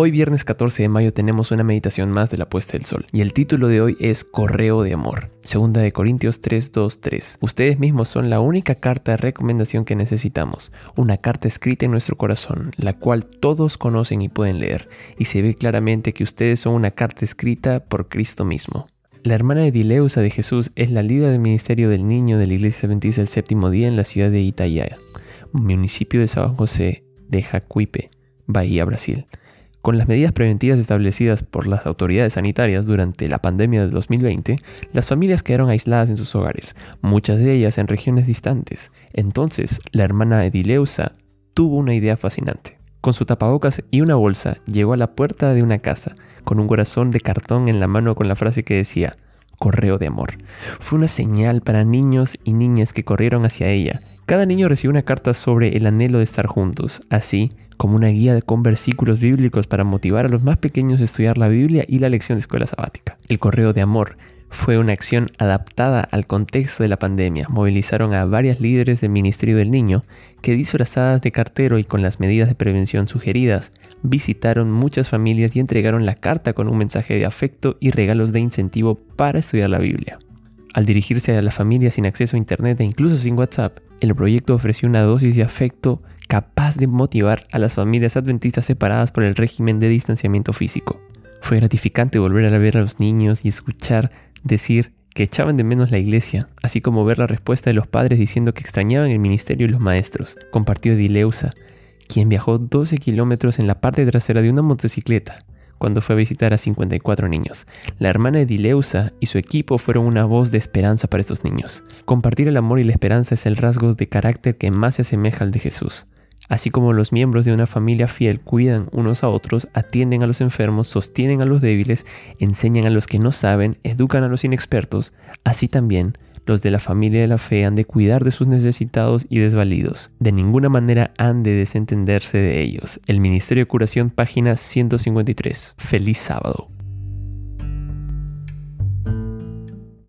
Hoy viernes 14 de mayo tenemos una meditación más de la puesta del sol y el título de hoy es Correo de Amor. Segunda de Corintios 3:23. Ustedes mismos son la única carta de recomendación que necesitamos, una carta escrita en nuestro corazón, la cual todos conocen y pueden leer, y se ve claramente que ustedes son una carta escrita por Cristo mismo. La hermana de de Jesús es la líder del ministerio del niño de la iglesia adventista del séptimo día en la ciudad de Itaiaia, municipio de San José de Jacuipe, Bahía, Brasil. Con las medidas preventivas establecidas por las autoridades sanitarias durante la pandemia del 2020, las familias quedaron aisladas en sus hogares, muchas de ellas en regiones distantes. Entonces, la hermana Edileusa tuvo una idea fascinante. Con su tapabocas y una bolsa, llegó a la puerta de una casa, con un corazón de cartón en la mano con la frase que decía, correo de amor. Fue una señal para niños y niñas que corrieron hacia ella. Cada niño recibió una carta sobre el anhelo de estar juntos. Así, como una guía con versículos bíblicos para motivar a los más pequeños a estudiar la Biblia y la lección de escuela sabática. El correo de amor fue una acción adaptada al contexto de la pandemia. Movilizaron a varias líderes del Ministerio del Niño que disfrazadas de cartero y con las medidas de prevención sugeridas, visitaron muchas familias y entregaron la carta con un mensaje de afecto y regalos de incentivo para estudiar la Biblia. Al dirigirse a las familias sin acceso a Internet e incluso sin WhatsApp, el proyecto ofreció una dosis de afecto capaz de motivar a las familias adventistas separadas por el régimen de distanciamiento físico. Fue gratificante volver a ver a los niños y escuchar decir que echaban de menos la iglesia, así como ver la respuesta de los padres diciendo que extrañaban el ministerio y los maestros. Compartió Dileusa, quien viajó 12 kilómetros en la parte trasera de una motocicleta cuando fue a visitar a 54 niños. La hermana de Dileusa y su equipo fueron una voz de esperanza para estos niños. Compartir el amor y la esperanza es el rasgo de carácter que más se asemeja al de Jesús. Así como los miembros de una familia fiel cuidan unos a otros, atienden a los enfermos, sostienen a los débiles, enseñan a los que no saben, educan a los inexpertos, así también los de la familia de la fe han de cuidar de sus necesitados y desvalidos. De ninguna manera han de desentenderse de ellos. El Ministerio de Curación, página 153. Feliz sábado.